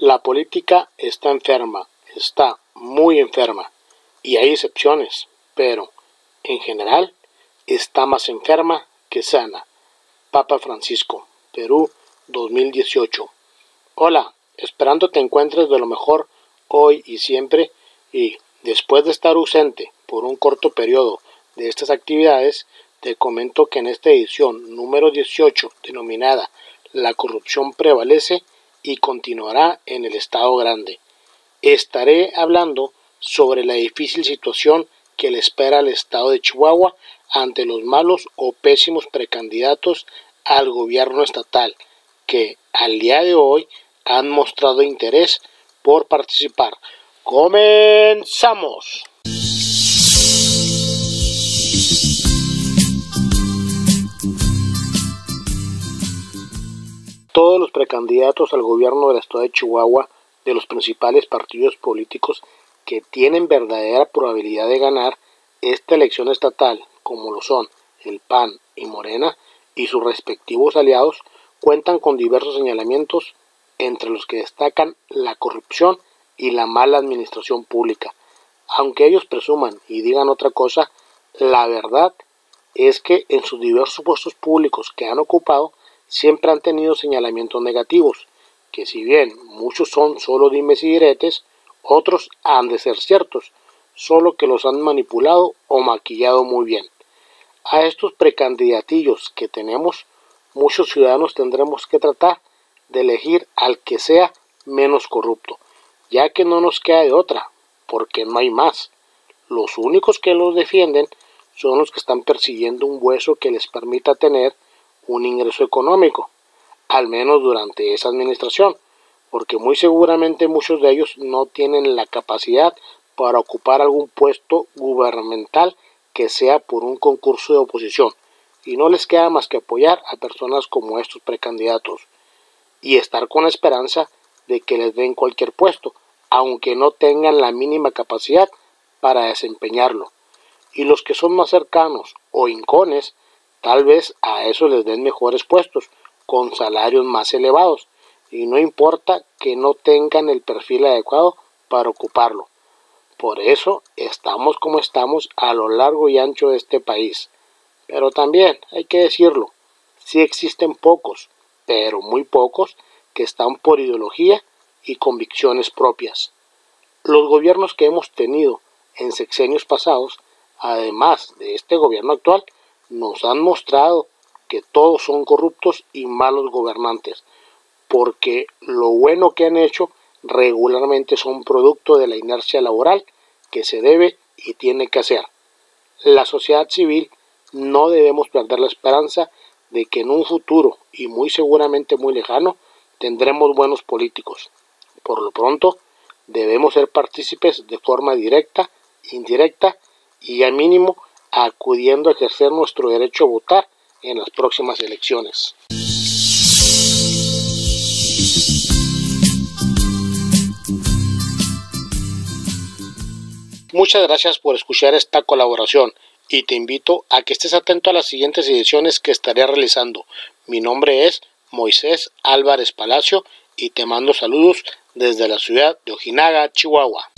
La política está enferma, está muy enferma, y hay excepciones, pero en general está más enferma que sana. Papa Francisco, Perú 2018. Hola, esperando te encuentres de lo mejor hoy y siempre y después de estar ausente por un corto periodo de estas actividades, te comento que en esta edición número 18 denominada La corrupción prevalece, y continuará en el Estado Grande. Estaré hablando sobre la difícil situación que le espera al Estado de Chihuahua ante los malos o pésimos precandidatos al gobierno estatal que al día de hoy han mostrado interés por participar. Comenzamos. Todos los precandidatos al gobierno del estado de Chihuahua de los principales partidos políticos que tienen verdadera probabilidad de ganar esta elección estatal, como lo son el PAN y Morena, y sus respectivos aliados, cuentan con diversos señalamientos, entre los que destacan la corrupción y la mala administración pública. Aunque ellos presuman y digan otra cosa, la verdad es que en sus diversos puestos públicos que han ocupado siempre han tenido señalamientos negativos, que si bien muchos son solo dimes y diretes, otros han de ser ciertos, solo que los han manipulado o maquillado muy bien. A estos precandidatillos que tenemos, muchos ciudadanos tendremos que tratar de elegir al que sea menos corrupto, ya que no nos queda de otra, porque no hay más. Los únicos que los defienden son los que están persiguiendo un hueso que les permita tener un ingreso económico, al menos durante esa administración, porque muy seguramente muchos de ellos no tienen la capacidad para ocupar algún puesto gubernamental que sea por un concurso de oposición, y no les queda más que apoyar a personas como estos precandidatos, y estar con la esperanza de que les den cualquier puesto, aunque no tengan la mínima capacidad para desempeñarlo. Y los que son más cercanos o incones Tal vez a eso les den mejores puestos, con salarios más elevados, y no importa que no tengan el perfil adecuado para ocuparlo. Por eso estamos como estamos a lo largo y ancho de este país. Pero también, hay que decirlo, sí existen pocos, pero muy pocos, que están por ideología y convicciones propias. Los gobiernos que hemos tenido en sexenios pasados, además de este gobierno actual, nos han mostrado que todos son corruptos y malos gobernantes, porque lo bueno que han hecho regularmente son producto de la inercia laboral que se debe y tiene que hacer. La sociedad civil no debemos perder la esperanza de que en un futuro y muy seguramente muy lejano tendremos buenos políticos. Por lo pronto, debemos ser partícipes de forma directa, indirecta y al mínimo acudiendo a ejercer nuestro derecho a votar en las próximas elecciones. Muchas gracias por escuchar esta colaboración y te invito a que estés atento a las siguientes ediciones que estaré realizando. Mi nombre es Moisés Álvarez Palacio y te mando saludos desde la ciudad de Ojinaga, Chihuahua.